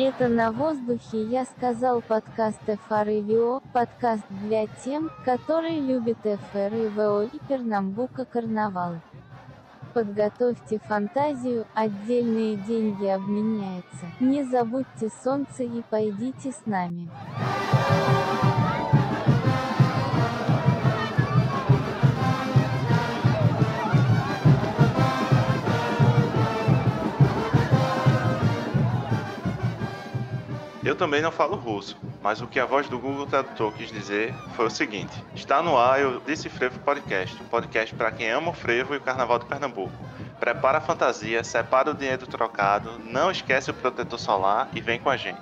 Это на воздухе я сказал подкаст FR и ВО, подкаст для тем, которые любят FR и ВО и Пернамбука Карнавал. Подготовьте фантазию, отдельные деньги обменяются. Не забудьте солнце и пойдите с нами. Eu também não falo russo, mas o que a voz do Google Tradutor quis dizer foi o seguinte: está no ar o Disse Frevo Podcast, um podcast para quem ama o frevo e o carnaval de Pernambuco. Prepara a fantasia, separa o dinheiro trocado, não esquece o protetor solar e vem com a gente.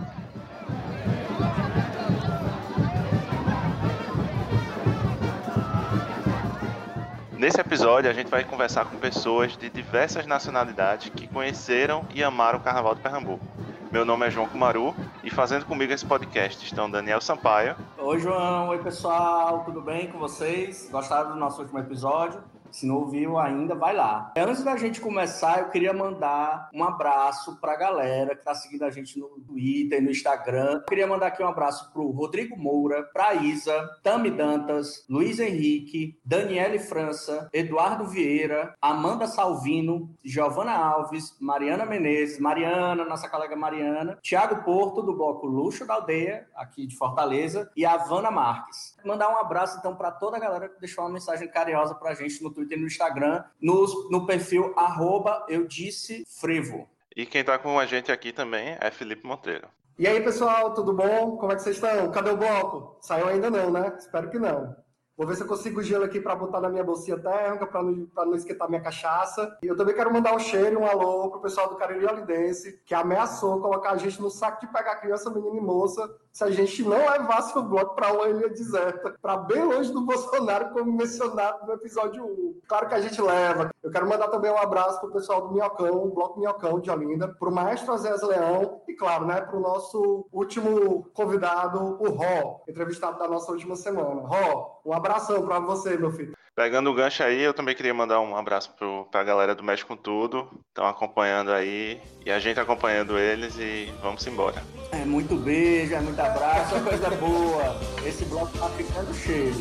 Nesse episódio, a gente vai conversar com pessoas de diversas nacionalidades que conheceram e amaram o Carnaval de Pernambuco. Meu nome é João Kumaru e fazendo comigo esse podcast estão Daniel Sampaio. Oi, João. Oi, pessoal. Tudo bem com vocês? Gostaram do nosso último episódio? Se não ouviu ainda, vai lá. Antes da gente começar, eu queria mandar um abraço para a galera que está seguindo a gente no Twitter, no Instagram. Eu queria mandar aqui um abraço para o Rodrigo Moura, para Isa, Tami Dantas, Luiz Henrique, Daniele França, Eduardo Vieira, Amanda Salvino, Giovana Alves, Mariana Menezes, Mariana, nossa colega Mariana, Tiago Porto, do bloco Luxo da Aldeia, aqui de Fortaleza, e a Havana Marques. Mandar um abraço, então, para toda a galera que deixou uma mensagem carinhosa para a gente no Twitter e no Instagram, no, no perfil arroba eu disse frevo. E quem está com a gente aqui também é Felipe Monteiro. E aí, pessoal, tudo bom? Como é que vocês estão? Cadê o bloco? Saiu ainda não, né? Espero que não. Vou ver se eu consigo gelo aqui para botar na minha bolsinha térmica, para não, não esquentar minha cachaça. E eu também quero mandar um cheiro um alô pro pessoal do Cariri Olidense, que ameaçou colocar a gente no saco de pegar criança, menina e moça, se a gente não levasse o bloco para uma ilha deserta, para bem longe do Bolsonaro, como mencionado no episódio 1. Claro que a gente leva. Eu quero mandar também um abraço pro pessoal do Minhocão, o Bloco Minhocão de Olinda, pro maestro Azés Leão e, claro, né, pro nosso último convidado, o Ró, entrevistado da nossa última semana. Ró, um abração para você, meu filho. Pegando o gancho aí, eu também queria mandar um abraço para a galera do Mexe com Tudo. Estão acompanhando aí e a gente acompanhando eles e vamos embora. É muito beijo, é muito abraço, é coisa boa. Esse bloco tá ficando cheio.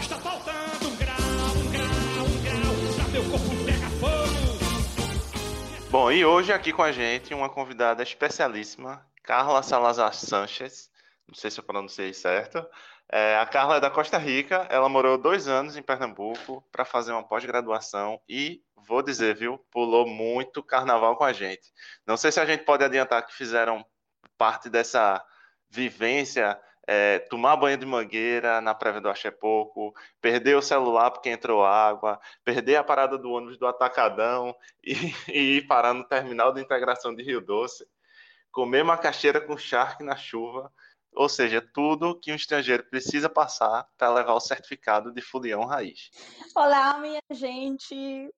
Está faltando um grau, um grau, um grau, pra meu corpo pega fogo. Bom, e hoje aqui com a gente uma convidada especialíssima, Carla Salazar Sanches. Não sei se eu pronunciei certo. É, a Carla é da Costa Rica, ela morou dois anos em Pernambuco para fazer uma pós-graduação e, vou dizer, viu, pulou muito carnaval com a gente. Não sei se a gente pode adiantar que fizeram parte dessa vivência, é, tomar banho de mangueira na prévia do Axé Pouco, perder o celular porque entrou água, perder a parada do ônibus do Atacadão e, e ir parar no terminal de integração de Rio Doce, comer macaxeira com charque na chuva ou seja, tudo que um estrangeiro precisa passar para levar o certificado de fulião raiz. Olá, minha gente!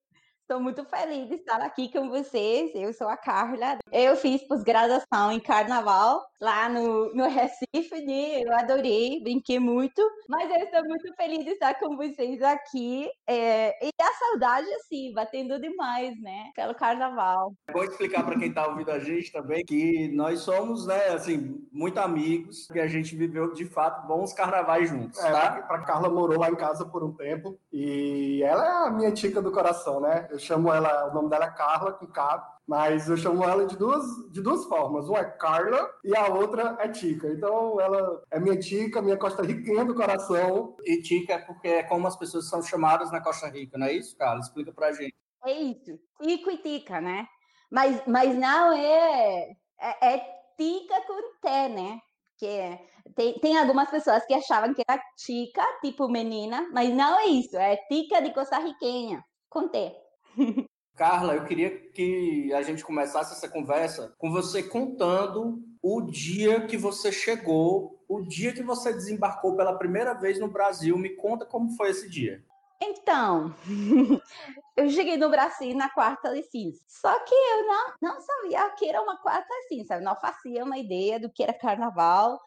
Estou muito feliz de estar aqui com vocês. Eu sou a Carla. Eu fiz pós-graduação em carnaval lá no, no Recife, né? Eu adorei, brinquei muito. Mas eu estou muito feliz de estar com vocês aqui. É, e a saudade, assim, batendo demais, né? Pelo carnaval. Vou explicar para quem está ouvindo a gente também que nós somos, né, assim, muito amigos, que a gente viveu de fato bons carnavais juntos, É, tá? pra Carla morou lá em casa por um tempo e ela é a minha tica do coração, né? Eu chamo ela, o nome dela é Carla com K, mas eu chamo ela de duas, de duas formas. Uma é Carla e a outra é Tica. Então ela é minha tica, minha costa riquinha do coração. E Tica é porque é como as pessoas são chamadas na Costa Rica, não é isso, Carla? Explica pra gente. É isso. Tico e tica, né? Mas, mas não é, é. É tica com T, né? Que tem, tem algumas pessoas que achavam que era tica, tipo menina, mas não é isso. É tica de Costa Riquenha, com T. Carla, eu queria que a gente começasse essa conversa com você contando o dia que você chegou, o dia que você desembarcou pela primeira vez no Brasil. Me conta como foi esse dia. Então, eu cheguei no Brasil na quarta de cinza. Só que eu não, não sabia que era uma quarta de cinza, não fazia uma ideia do que era carnaval.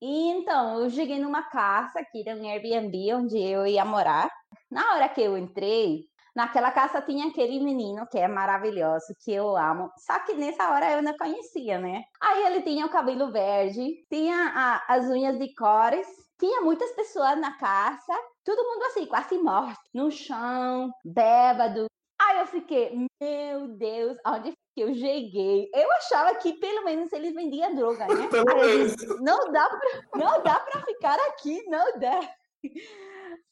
E então, eu cheguei numa casa que era um Airbnb onde eu ia morar. Na hora que eu entrei, Naquela casa tinha aquele menino que é maravilhoso, que eu amo. Só que nessa hora eu não conhecia, né? Aí ele tinha o cabelo verde, tinha a, as unhas de cores, tinha muitas pessoas na casa, todo mundo assim, quase morto, no chão, bêbado. Aí eu fiquei, meu Deus, onde que eu cheguei? Eu achava que pelo menos eles vendiam droga, né? Disse, não dá pra, não dá pra ficar aqui, não dá.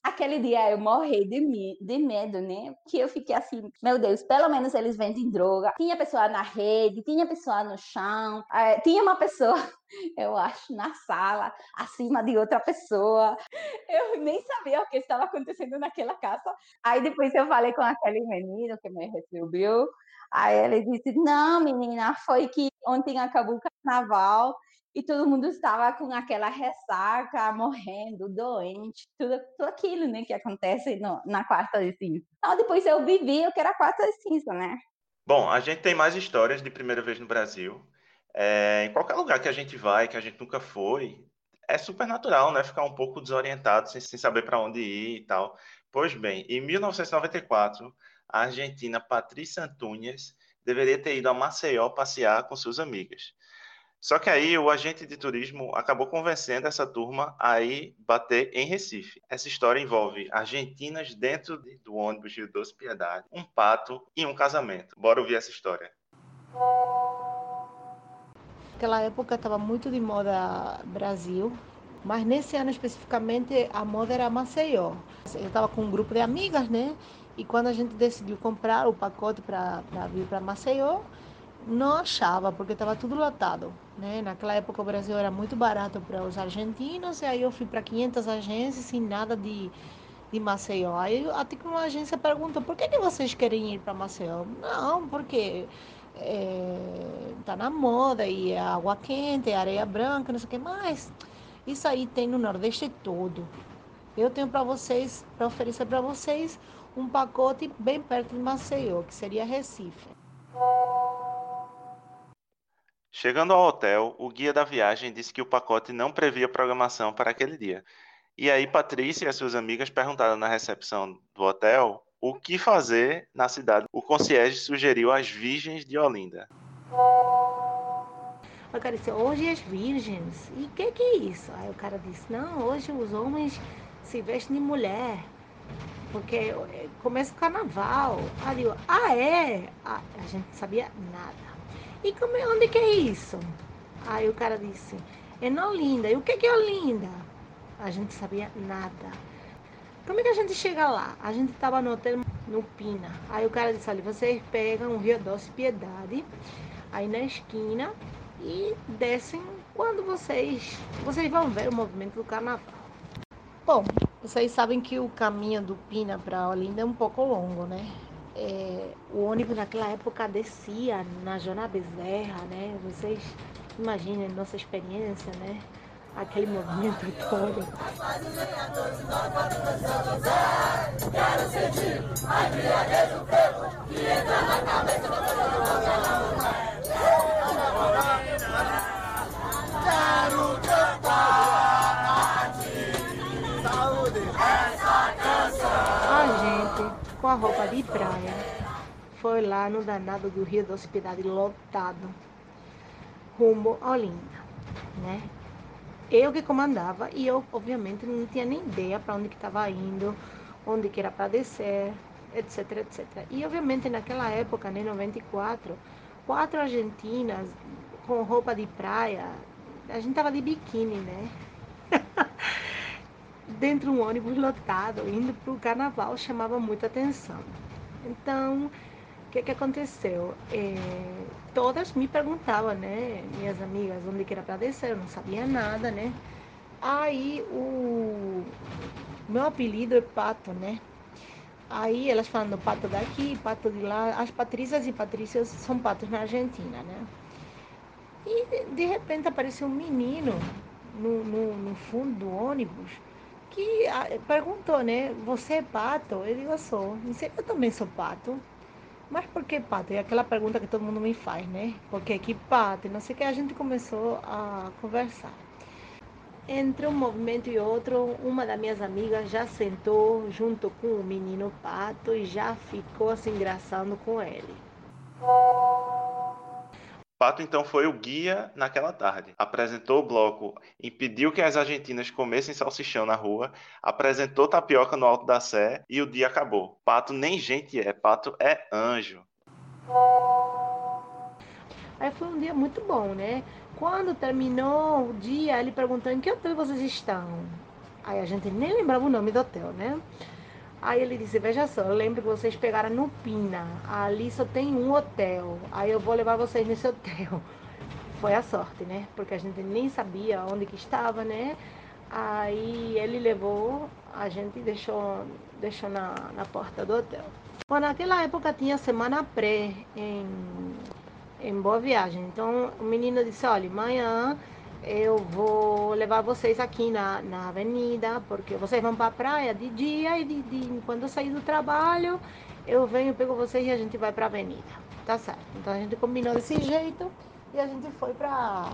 Aquele dia eu morri de, me de medo, né? Que eu fiquei assim, meu Deus, pelo menos eles vendem droga. Tinha pessoa na rede, tinha pessoa no chão, é, tinha uma pessoa, eu acho, na sala, acima de outra pessoa. Eu nem sabia o que estava acontecendo naquela casa. Aí depois eu falei com aquele menino que me recebeu. Aí ele disse: Não, menina, foi que ontem acabou o carnaval e todo mundo estava com aquela ressaca, morrendo, doente, tudo, tudo aquilo, né, que acontece no, na quarta de cinza. Então, depois eu vivi o que era a quarta de cinza, né? Bom, a gente tem mais histórias de primeira vez no Brasil. É, em qualquer lugar que a gente vai, que a gente nunca foi, é super natural, né, ficar um pouco desorientado, sem, sem saber para onde ir e tal. Pois bem, em 1994, a argentina Patrícia Antunes deveria ter ido a Maceió passear com suas amigas. Só que aí o agente de turismo acabou convencendo essa turma a ir bater em Recife. Essa história envolve argentinas dentro do ônibus Rio Doce Piedade, um pato e um casamento. Bora ouvir essa história. Naquela época estava muito de moda Brasil, mas nesse ano especificamente a moda era Maceió. Eu estava com um grupo de amigas, né? E quando a gente decidiu comprar o pacote para vir para Maceió, não achava, porque estava tudo lotado. Né? Naquela época o Brasil era muito barato para os argentinos, e aí eu fui para 500 agências sem nada de, de Maceió. Aí até que uma agência perguntou, por que, que vocês querem ir para Maceió? Não, porque é, tá na moda, e é água quente, é areia branca, não sei o que mais. Isso aí tem no Nordeste todo. Eu tenho para vocês, para oferecer para vocês, um pacote bem perto de Maceió, que seria Recife. Chegando ao hotel, o guia da viagem disse que o pacote não previa programação para aquele dia. E aí Patrícia e as suas amigas perguntaram na recepção do hotel o que fazer na cidade. O concierge sugeriu as Virgens de Olinda. O cara disse, hoje as virgens. E o que, que é isso? Aí o cara disse, não, hoje os homens se vestem de mulher. Porque começa o carnaval. Aí eu, ah, é? Ah, a gente não sabia nada. E como é, onde que é isso? Aí o cara disse, é na Olinda. E o que, que é Olinda? A gente sabia nada. Como é que a gente chega lá? A gente estava no hotel no Pina. Aí o cara disse, olha, vocês pegam o Rio Doce Piedade, aí na esquina, e descem quando vocês, vocês vão ver o movimento do carnaval. Bom, vocês sabem que o caminho do Pina para Olinda é um pouco longo, né? É, o ônibus naquela época descia na Jona Bezerra, né? Vocês imaginem nossa experiência, né? Aquele movimento todo. Quero sentir a do que entra na cabeça Quero com a roupa de praia, foi lá no danado do Rio da Hospedade lotado, rumo a Olinda, né? Eu que comandava e eu, obviamente, não tinha nem ideia para onde que estava indo, onde que era para descer, etc, etc. E, obviamente, naquela época, né, 94, quatro argentinas com roupa de praia, a gente tava de biquíni, né? dentro de um ônibus lotado, indo para o carnaval, chamava muita atenção. Então, o que, que aconteceu? É, todas me perguntavam, né, minhas amigas, onde que era para descer, eu não sabia nada, né? Aí o meu apelido é Pato, né? Aí elas falando pato daqui, pato de lá. As Patrícias e Patrícias são patos na Argentina, né? E de repente apareceu um menino no, no, no fundo do ônibus que ah, perguntou, né? Você é pato? Eu digo, eu sou. Disse, eu também sou pato. Mas por que pato? É aquela pergunta que todo mundo me faz, né? Por que que pato? Não sei o que. A gente começou a conversar. entre um movimento e outro, uma das minhas amigas já sentou junto com o menino pato e já ficou se engraçando com ele. Pato então foi o guia naquela tarde. Apresentou o bloco, impediu que as argentinas comessem salsichão na rua, apresentou tapioca no alto da sé e o dia acabou. Pato nem gente é, Pato é anjo. Aí foi um dia muito bom, né? Quando terminou o dia, ele perguntando em que hotel vocês estão. Aí a gente nem lembrava o nome do hotel, né? Aí ele disse, veja só, eu lembro que vocês pegaram no Pina. Ali só tem um hotel. Aí eu vou levar vocês nesse hotel. Foi a sorte, né? Porque a gente nem sabia onde que estava, né? Aí ele levou, a gente deixou, deixou na, na porta do hotel. Bom, naquela época tinha semana pré em, em Boa Viagem. Então o menino disse, olha, amanhã eu vou levar vocês aqui na, na avenida, porque vocês vão para a praia de dia e de, de, quando eu sair do trabalho, eu venho, pego vocês e a gente vai para a avenida. Tá certo. Então a gente combinou desse jeito e a gente foi para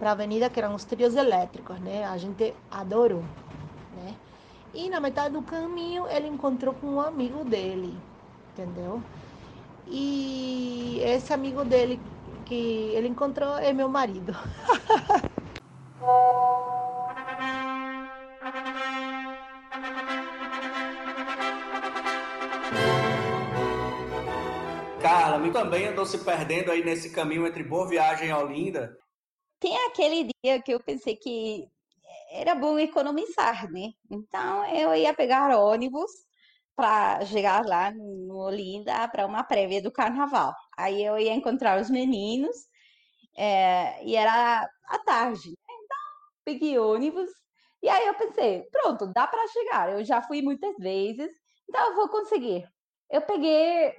a avenida, que eram os trios elétricos, né? A gente adorou, né? E na metade do caminho ele encontrou com um amigo dele, entendeu? E esse amigo dele que ele encontrou é meu marido. Carla, também andou se perdendo aí nesse caminho entre Boa Viagem e Olinda. Tem aquele dia que eu pensei que era bom economizar, né? Então eu ia pegar ônibus para chegar lá no Olinda para uma prévia do carnaval. Aí eu ia encontrar os meninos é, e era à tarde. Peguei ônibus e aí eu pensei, pronto, dá para chegar. Eu já fui muitas vezes, então eu vou conseguir. Eu peguei,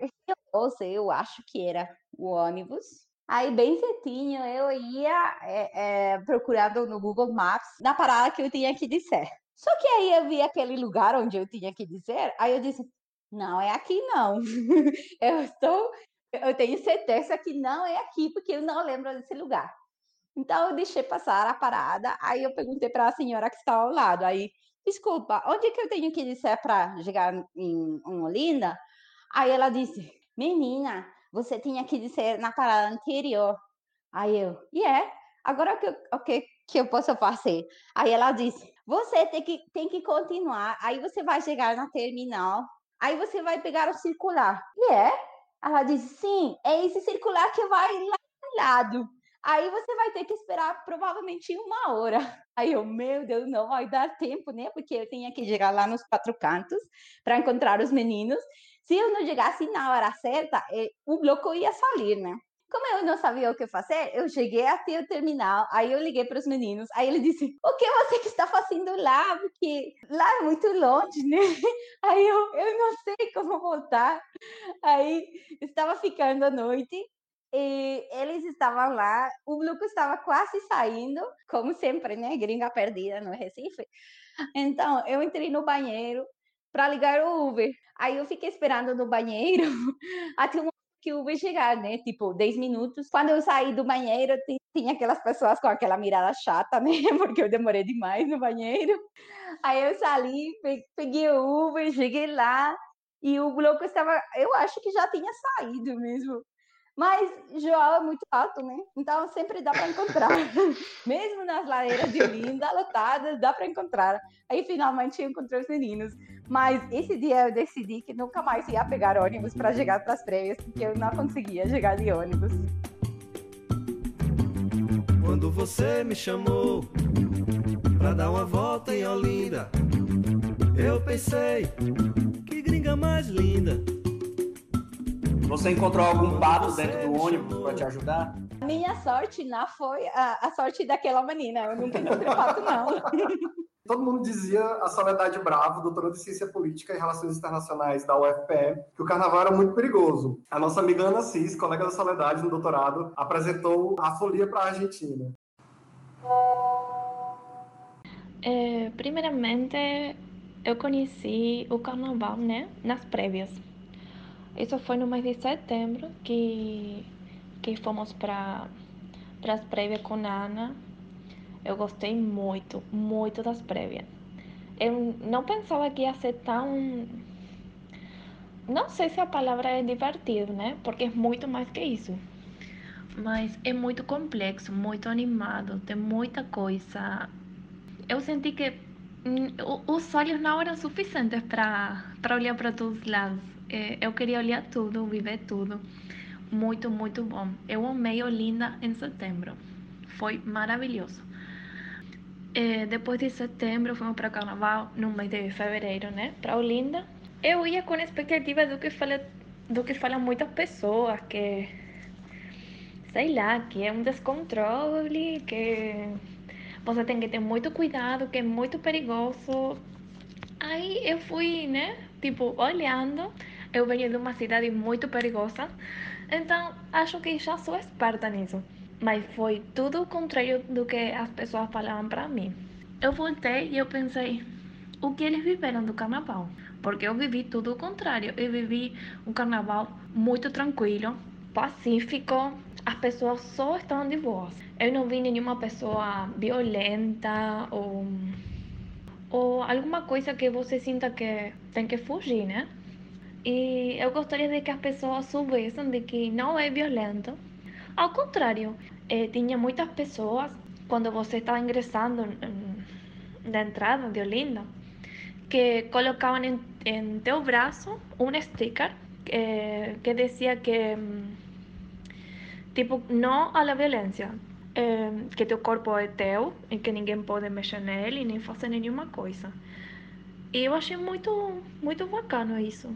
eu sei, eu acho que era o ônibus. Aí, bem cedinho, eu ia é, é, procurando no Google Maps na parada que eu tinha que dizer. Só que aí eu vi aquele lugar onde eu tinha que dizer, aí eu disse, não é aqui não. eu estou, eu tenho certeza que não é aqui, porque eu não lembro desse lugar. Então eu deixei passar a parada, aí eu perguntei para a senhora que estava ao lado, aí, desculpa, onde que eu tenho que dizer para chegar em, em Olinda? Aí ela disse, menina, você tinha que dizer na parada anterior. Aí eu, e yeah. é? Agora o que, o que, que eu posso fazer? Aí ela disse, você tem que, tem que continuar, aí você vai chegar na terminal, aí você vai pegar o circular. E yeah. é? Ela disse, sim, é esse circular que vai lá do lado. Aí você vai ter que esperar provavelmente uma hora. Aí eu, meu Deus, não vai dar tempo, né? Porque eu tinha que chegar lá nos quatro cantos para encontrar os meninos. Se eu não chegasse na hora certa, eh, o bloco ia sair, né? Como eu não sabia o que fazer, eu cheguei até o terminal, aí eu liguei para os meninos, aí ele disse, o que você que está fazendo lá? Porque lá é muito longe, né? Aí eu, eu não sei como voltar. Aí estava ficando a noite, e eles estavam lá, o grupo estava quase saindo, como sempre, né? Gringa perdida no Recife. Então, eu entrei no banheiro para ligar o Uber. Aí eu fiquei esperando no banheiro até o que o Uber chegar, né? Tipo, 10 minutos. Quando eu saí do banheiro, tinha aquelas pessoas com aquela mirada chata, né? Porque eu demorei demais no banheiro. Aí eu saí, peguei o Uber, cheguei lá e o bloco estava, eu acho que já tinha saído mesmo. Mas João é muito alto, né? Então sempre dá para encontrar. Mesmo nas lareiras de Olinda, lotadas, dá para encontrar. Aí finalmente eu encontrei os meninos. Mas esse dia eu decidi que nunca mais ia pegar ônibus para chegar para as prévias, porque eu não conseguia chegar de ônibus. Quando você me chamou para dar uma volta em Olinda, eu pensei que gringa mais linda. Você encontrou algum pato dentro do ônibus para te ajudar? A minha sorte não foi a, a, sorte daquela menina. Eu nunca encontrei pato, não. Todo mundo dizia a Soledade Bravo, doutora de Ciência Política e Relações Internacionais da UFPE, que o carnaval era muito perigoso. A nossa amiga Ana Cis, colega da Soledade no doutorado, apresentou a folia para a Argentina. É, primeiramente, eu conheci o carnaval né, nas prévias. Isso foi no mês de setembro que, que fomos para as prévias com a Ana. Eu gostei muito, muito das prévias. Eu não pensava que ia ser tão. Não sei se a palavra é divertido, né? Porque é muito mais que isso. Mas é muito complexo, muito animado, tem muita coisa. Eu senti que hum, os olhos não eram suficientes para olhar para todos os lados. Eh, Eu queria olhar tudo, viver tudo. Muito, muito bom. Eu amei Olinda em setembro. Foi maravilhoso. Eh, depois de setembro, fomos para carnaval no mês de fevereiro, né? Para Olinda. Eu ia com a expectativa do que fala, do que falam muitas pessoas, que sei lá, que é um descontrole, que você tem que ter muito cuidado, que é muito perigoso. Aí eu fui, né? Tipo, olhando. Eu venho de uma cidade muito perigosa, então acho que já sou esperta nisso. Mas foi tudo o contrário do que as pessoas falavam para mim. Eu voltei e eu pensei, o que eles viveram do carnaval? Porque eu vivi tudo o contrário. Eu vivi um carnaval muito tranquilo, pacífico. As pessoas só estavam de boas. Eu não vi nenhuma pessoa violenta ou ou alguma coisa que você sinta que tem que fugir, né? E eu gostaria de que as pessoas soubessem de que não é violento. Ao contrário, eh, tinha muitas pessoas, quando você estava ingressando na entrada de Olinda, que colocavam em, em teu braço um sticker eh, que dizia que, hum, tipo, não à violência, eh, que teu corpo é teu e que ninguém pode mexer nele nem fazer nenhuma coisa. E eu achei muito, muito bacana isso,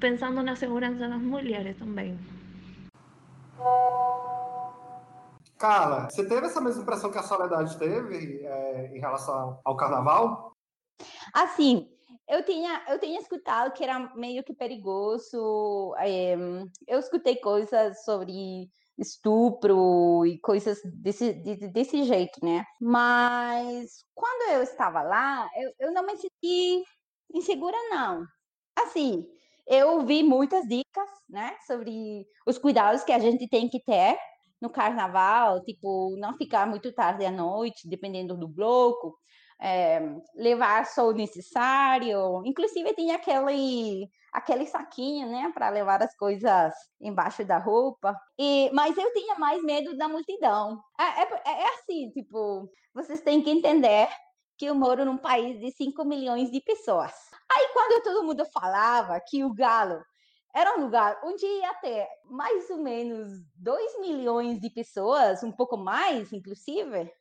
pensando na segurança das mulheres também. Carla, você teve essa mesma impressão que a Soledade teve é, em relação ao carnaval? Assim, eu tinha, eu tinha escutado que era meio que perigoso. eh, eu escutei coisas sobre estupro e coisas desse, de- de- desse jeito, né? Mas quando eu estava lá, eu, eu não me senti insegura, não. Assim, eu vi muitas dicas, né, sobre os cuidados que a gente tem que ter no carnaval, tipo, não ficar muito tarde à noite, dependendo do bloco é, levar só o necessário. Inclusive tinha aquele aquele saquinho, né, para levar as coisas embaixo da roupa. E mas eu tinha mais medo da multidão. É, é, é assim, tipo, vocês têm que entender que eu moro num país de 5 milhões de pessoas. Aí quando todo mundo falava que o Galo era um lugar onde ia ter mais ou menos 2 milhões de pessoas, um pouco mais, inclusive.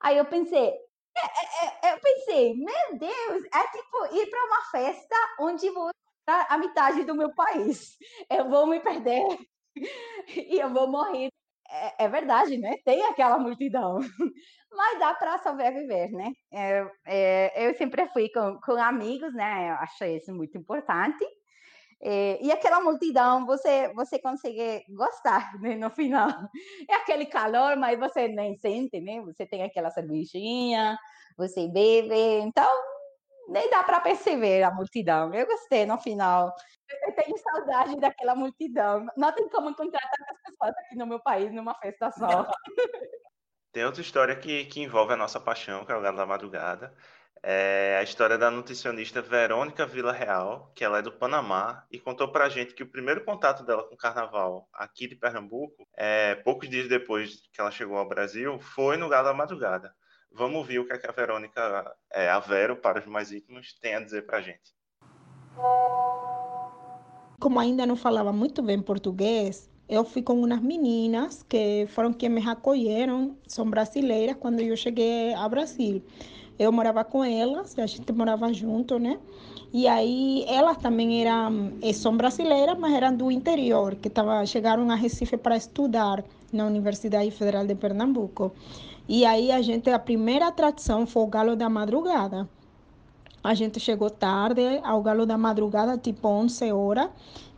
Aí eu pensei, é, é, eu pensei, meu Deus, é tipo ir para uma festa onde vou estar a metade do meu país. Eu vou me perder e eu vou morrer. É, é verdade, né? Tem aquela multidão. Mas dá para sobreviver, né? É, é, eu sempre fui com, com amigos, né? Eu acho isso muito importante. É, e aquela multidão, você, você consegue gostar, né, no final. É aquele calor, mas você nem sente, né? Você tem aquela cervejinha, você bebe, então nem dá para perceber a multidão. Eu gostei no final. Eu tenho saudade daquela multidão. Não tem como encontrar tantas aqui no meu país numa festa só. Tem outra história que, que envolve a nossa paixão, que é o Galo da Madrugada. É a história da nutricionista Verônica Vila Real, que ela é do Panamá, e contou pra gente que o primeiro contato dela com o carnaval aqui de Pernambuco, é, poucos dias depois que ela chegou ao Brasil, foi no Galo da Madrugada. Vamos ouvir o que, é que a Verônica, é, a Vero, para os mais íntimos, tem a dizer pra gente. Como ainda não falava muito bem português, eu fui com umas meninas que foram quem me acolheram, são brasileiras, quando eu cheguei ao Brasil. Eu morava com elas, a gente morava junto, né? E aí elas também eram, eh, são brasileiras, mas eram do interior, que tava, chegaram a Recife para estudar na Universidade Federal de Pernambuco. E aí a gente, a primeira atração foi o Galo da Madrugada. A gente chegou tarde ao Galo da Madrugada, tipo 11 horas.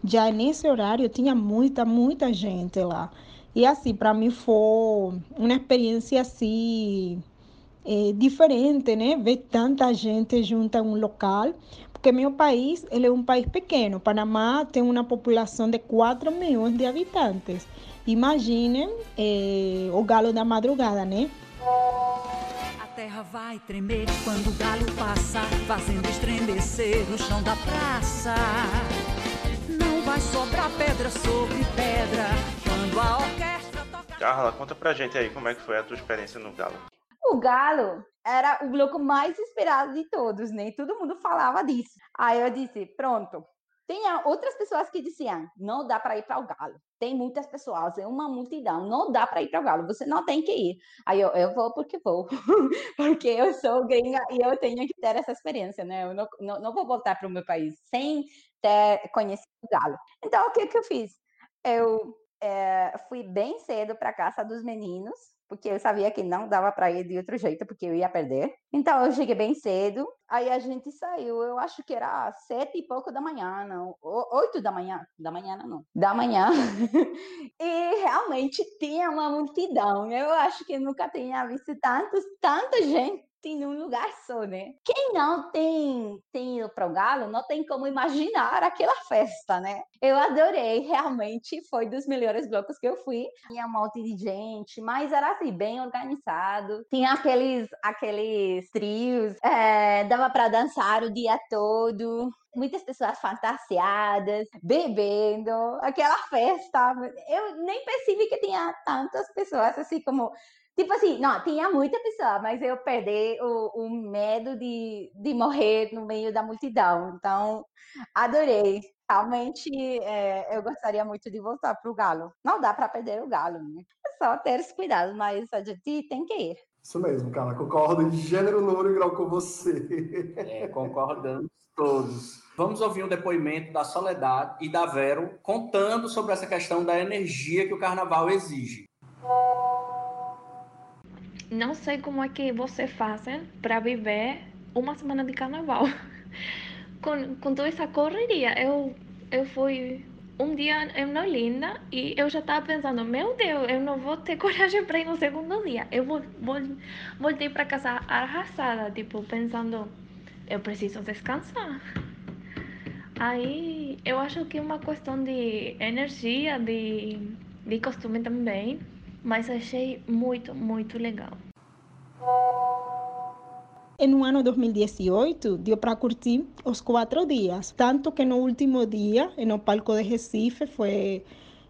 Já nesse horário tinha muita, muita gente lá. E assim, para mim foi uma experiência assim é, diferente, né? Ver tanta gente junta em um local, porque meu país ele é um país pequeno. Panamá tem uma população de 4 milhões de habitantes. Imaginem é, o Galo da Madrugada, né? Terra vai tremer quando o galo passar, fazendo estremecer o chão da praça. Não vai sobrar pedra sobre pedra quando a orquestra tocar. Carla, conta pra gente aí como é que foi a tua experiência no Galo. O Galo era o bloco mais esperado de todos, né? Todo mundo falava disso. Aí eu disse, pronto. Tinha outras pessoas que diziam, não dá para ir para o Galo. Tem muitas pessoas, é uma multidão, não dá para ir para o Galo, você não tem que ir. Aí eu, eu vou porque vou, porque eu sou gringa e eu tenho que ter essa experiência, né? Eu não, não, não vou voltar para o meu país sem ter conhecido o Galo. Então, o que, que eu fiz? Eu é, fui bem cedo para a casa dos meninos, porque eu sabia que não dava para ir de outro jeito, porque eu ia perder. Então eu cheguei bem cedo, aí a gente saiu, eu acho que era sete e pouco da manhã, não, oito da manhã, da manhã não, da manhã. e realmente tinha uma multidão, eu acho que nunca tinha visto tantos, tanta gente em um lugar só, né? Quem não tem, tem ido para o Galo não tem como imaginar aquela festa, né? Eu adorei, realmente foi dos melhores blocos que eu fui. Tinha um monte de gente, mas era assim, bem organizado. Tinha aqueles, aqueles trios, é, dava para dançar o dia todo muitas pessoas fantasiadas, bebendo, aquela festa. Eu nem percebi que tinha tantas pessoas assim como Tipo assim, não, tinha muita pessoa, mas eu perdi o, o medo de, de morrer no meio da multidão. Então, adorei. Realmente, é, eu gostaria muito de voltar para o Galo. Não dá para perder o Galo, né? É só ter esse cuidado, mas a gente tem que ir. Isso mesmo, cara. Concordo em gênero, número e grau com você. É, concordamos todos. Vamos ouvir um depoimento da Soledade e da Vero contando sobre essa questão da energia que o carnaval exige. Não sei como é que você fazem para viver uma semana de carnaval. com, com toda essa correria. Eu, eu fui um dia em Olinda e eu já estava pensando, meu Deus, eu não vou ter coragem para ir no segundo dia. Eu vou, vou, voltei para casa arrasada, tipo, pensando, eu preciso descansar. Aí eu acho que é uma questão de energia, de, de costume também, mas achei muito, muito legal. No ano 2018, deu para curtir os quatro dias. Tanto que no último dia, no palco de Recife, foi.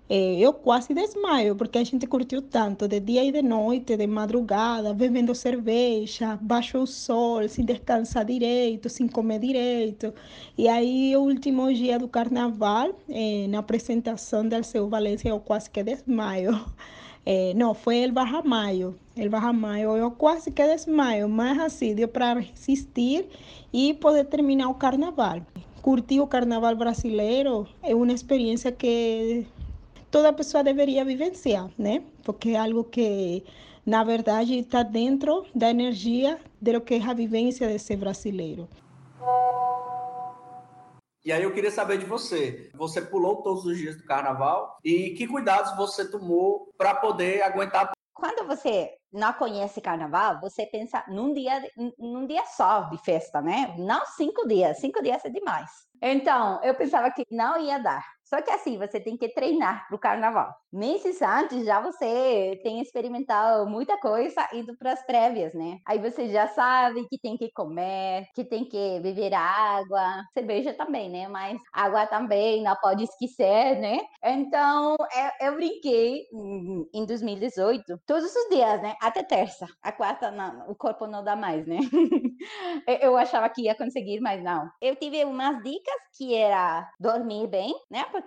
Eh, eu quase desmaio, porque a gente curtiu tanto, de dia e de noite, de madrugada, bebendo cerveja, baixo o sol, sem descansar direito, sem comer direito. E aí, o último dia do carnaval, eh, na apresentação do Alceu Valência, eu quase que desmaio. Eh, não, foi o Bajamaio. El Bajamaio, eu quase que desmaio, mas assim, deu para resistir e poder terminar o carnaval. Curtir o carnaval brasileiro é uma experiência que toda pessoa deveria vivenciar? Porque é algo que, na verdade, está dentro da energia de lo que é a vivência de ser brasileiro. E aí eu queria saber de você. Você pulou todos os dias do carnaval e que cuidados você tomou para poder aguentar? Quando você não conhece carnaval, você pensa num dia, num dia só de festa, né? Não cinco dias. Cinco dias é demais. Então, eu pensava que não ia dar. Só que assim, você tem que treinar para o carnaval. Meses antes, já você tem experimentado muita coisa indo para as prévias, né? Aí você já sabe que tem que comer, que tem que beber água, cerveja também, né? Mas água também, não pode esquecer, né? Então, eu, eu brinquei em 2018, todos os dias, né? Até terça. A quarta, não, o corpo não dá mais, né? eu achava que ia conseguir, mas não. Eu tive umas dicas que era dormir bem, né? Porque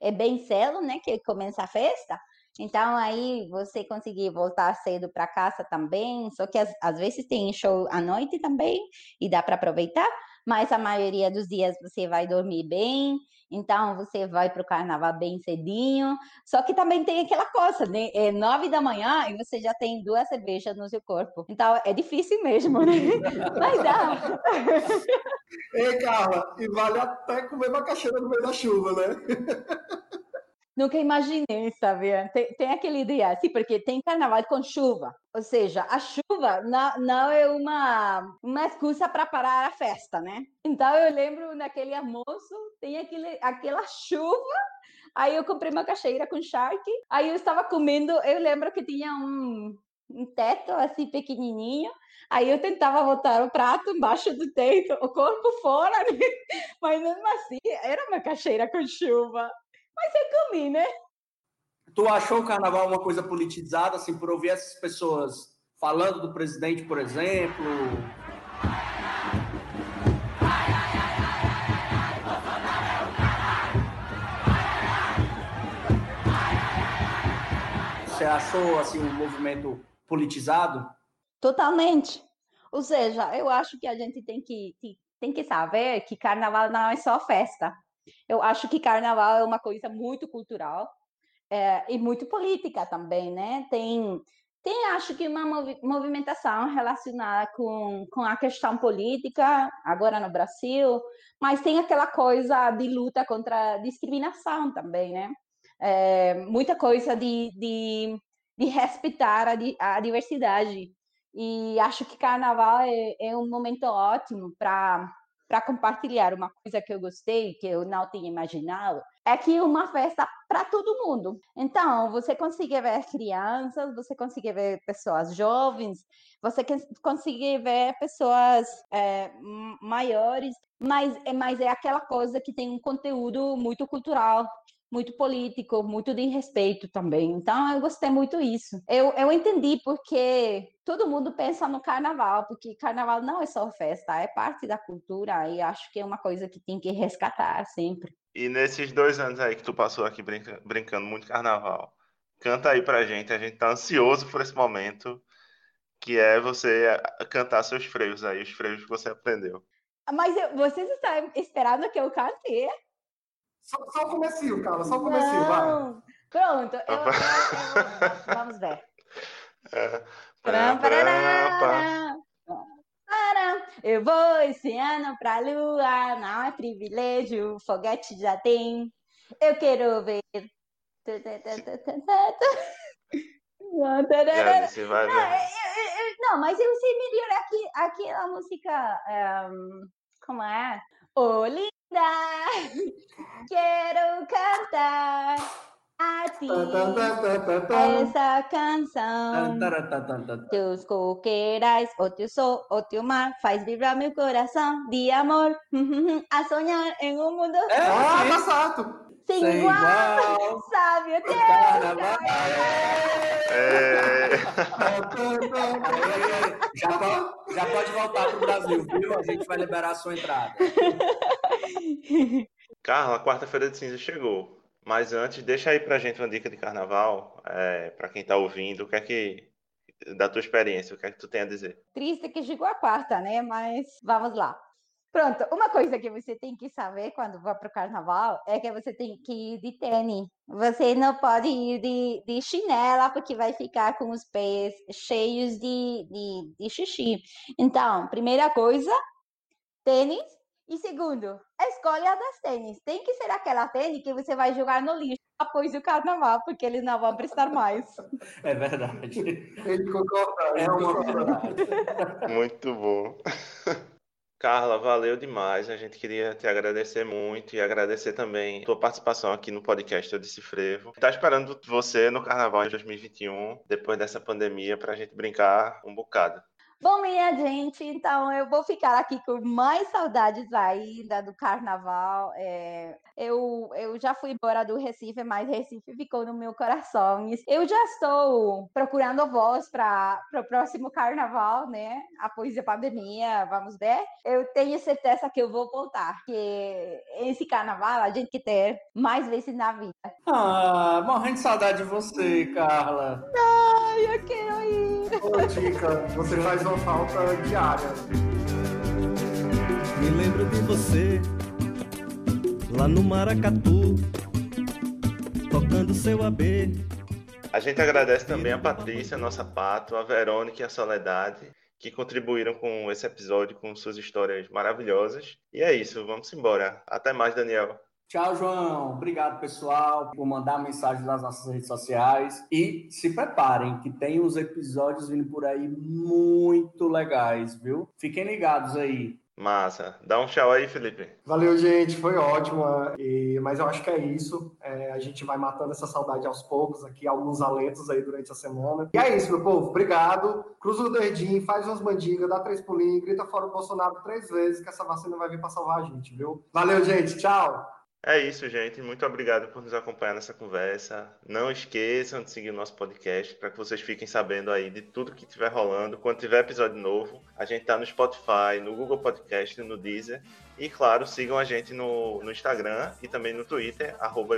é bem cedo, né? Que começa a festa. Então, aí você conseguir voltar cedo para casa também. Só que às, às vezes tem show à noite também e dá para aproveitar mas a maioria dos dias você vai dormir bem, então você vai para o carnaval bem cedinho. Só que também tem aquela coisa, né? É nove da manhã e você já tem duas cervejas no seu corpo. Então é difícil mesmo, né? Mas dá. Ei, Carla, e vale até comer macaxeira no meio da chuva, né? Nunca imaginei, sabe? Tem, tem aquele dia assim, porque tem carnaval com chuva. Ou seja, a chuva não, não é uma, uma excusa para parar a festa, né? Então eu lembro naquele almoço, tem aquele, aquela chuva. Aí eu comprei uma caixeira com charque. Aí eu estava comendo, eu lembro que tinha um, um teto assim pequenininho. Aí eu tentava botar o prato embaixo do teto, o corpo fora, né? Mas mesmo assim, era uma caixeira com chuva. Mas eu comi, né? Tu achou o carnaval uma coisa politizada, assim, por ouvir essas pessoas falando do presidente, por exemplo? Você achou, assim, um movimento politizado? Totalmente. Ou seja, eu acho que a gente tem que, tem que saber que carnaval não é só festa. Eu acho que carnaval é uma coisa muito cultural é, e muito política também, né? Tem, tem acho que uma movimentação relacionada com, com a questão política, agora no Brasil, mas tem aquela coisa de luta contra a discriminação também, né? É, muita coisa de, de, de respeitar a, a diversidade. E acho que carnaval é, é um momento ótimo para para compartilhar uma coisa que eu gostei, que eu não tinha imaginado, é que é uma festa para todo mundo. Então, você consegue ver crianças, você consegue ver pessoas jovens, você consegue ver pessoas é, maiores, mas, mas é aquela coisa que tem um conteúdo muito cultural, muito político, muito de respeito também. Então, eu gostei muito disso. Eu, eu entendi porque todo mundo pensa no carnaval, porque carnaval não é só festa, é parte da cultura e acho que é uma coisa que tem que resgatar sempre. E nesses dois anos aí que tu passou aqui brinca, brincando muito carnaval, canta aí pra gente, a gente tá ansioso por esse momento, que é você cantar seus freios aí, os freios que você aprendeu. Mas eu, vocês estão esperando que eu cante? Só, só o comecinho, Carla, só o comecinho, vai. Pronto, eu, eu, eu, vamos ver. É. Eu vou esse ano pra lua, não é privilégio, foguete já tem. Eu quero ver. É, você vai não, eu, eu, não, mas eu sei melhor aqui, aquela música. Um, como é? Linda, quero cantar a ti essa canção. Teus coqueirais, o teu sol, o teu mar, faz vibrar meu coração de amor a sonhar em um mundo. É, ah, tá certo. Sem, Sem igual, igual, sabe o teu carnaval. É. Já, pode, já pode voltar pro Brasil, viu? A gente vai liberar a sua entrada. Carla, quarta-feira de cinza chegou. Mas antes, deixa aí pra gente uma dica de carnaval, é, para quem tá ouvindo, o que é que, da tua experiência, o que é que tu tem a dizer? Triste que chegou a quarta, né? Mas vamos lá. Pronto, uma coisa que você tem que saber quando vai para o carnaval é que você tem que ir de tênis. Você não pode ir de, de chinela porque vai ficar com os pés cheios de, de, de xixi. Então, primeira coisa, tênis. E segundo, a escolha das tênis. Tem que ser aquela tênis que você vai jogar no lixo após o carnaval, porque eles não vão prestar mais. É verdade. Ele concorda. É uma verdade. Muito bom. Carla, valeu demais. A gente queria te agradecer muito e agradecer também a tua participação aqui no podcast Eu Disse Frevo. Tá esperando você no Carnaval de 2021, depois dessa pandemia, para a gente brincar um bocado. Bom, minha gente, então eu vou ficar aqui com mais saudades ainda do carnaval. É, eu, eu já fui embora do Recife, mas Recife ficou no meu coração. Eu já estou procurando voz para o próximo carnaval, né? Após a pandemia, vamos ver. Eu tenho certeza que eu vou voltar, porque esse carnaval a gente ter mais vezes na vida. Ah, morrendo de saudade de você, Carla. Ai, eu quero Dica, você faz uma falta diária. Me lembro de você lá no Maracatu, tocando seu AB. A gente agradece também a Patrícia, nossa pato, a Verônica e a Soledade, que contribuíram com esse episódio com suas histórias maravilhosas. E é isso, vamos embora. Até mais, Daniel. Tchau, João. Obrigado, pessoal, por mandar mensagem nas nossas redes sociais. E se preparem, que tem uns episódios vindo por aí muito legais, viu? Fiquem ligados aí. Massa. Dá um tchau aí, Felipe. Valeu, gente. Foi ótimo. E... Mas eu acho que é isso. É, a gente vai matando essa saudade aos poucos aqui, alguns alentos aí durante a semana. E é isso, meu povo. Obrigado. Cruza o dedinho, faz umas mandigas, dá três pulinhos, grita fora o Bolsonaro três vezes que essa vacina vai vir para salvar a gente, viu? Valeu, gente. Tchau. É isso, gente. Muito obrigado por nos acompanhar nessa conversa. Não esqueçam de seguir o nosso podcast para que vocês fiquem sabendo aí de tudo que estiver rolando. Quando tiver episódio novo, a gente está no Spotify, no Google Podcast, no Deezer. E, claro, sigam a gente no, no Instagram e também no Twitter, arroba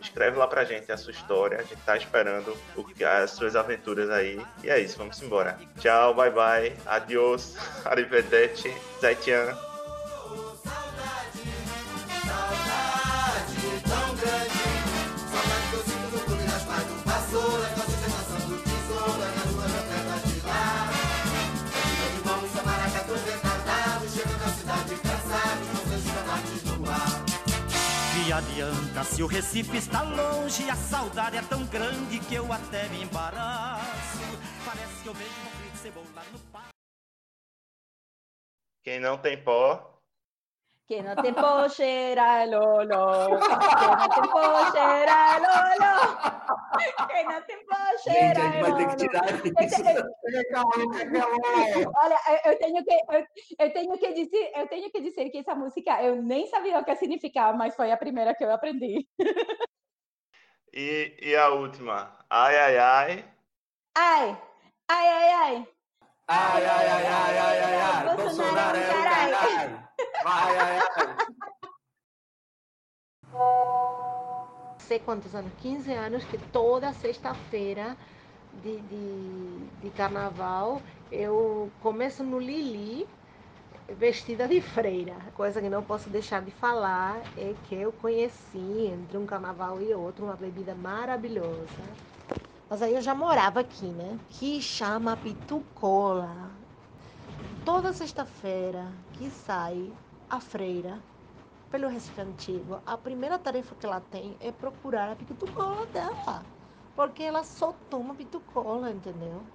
Escreve lá pra gente a sua história. A gente tá esperando o, as suas aventuras aí. E é isso, vamos embora. Tchau, bye bye. Adiós. Arrivederci. Zaitian. Se o Recife está longe, a saudade é tão grande que eu até me embaraço. Parece que eu vejo um cebola no pau. Quem não tem pó, que no te puedo el olor, que no te puedo el olor, que no te puedo Gente, a gente vai ter que tirar isso. Olha, eu- eu tenho que eu, eu tenho que dizer, eu tenho que dizer que essa música eu nem sabia o que significava, mas foi a primeira que eu aprendi. E, e a última? Ai, ai, ai. Ai, ai, ai, ai. Ai, ai, ai, ai, ai, ai, ai. Bolsonaro é o caralho. Ai, ai, ai. sei quantos anos, 15 anos, que toda sexta-feira de, de, de carnaval eu começo no Lili vestida de freira. Coisa que não posso deixar de falar é que eu conheci entre um carnaval e outro uma bebida maravilhosa. Mas aí eu já morava aqui, né? Que chama Pitucola. Toda sexta-feira que sai a freira pelo Recife Antigo, a primeira tarefa que ela tem é procurar a pitucola dela. Porque ela só toma pitucola, entendeu?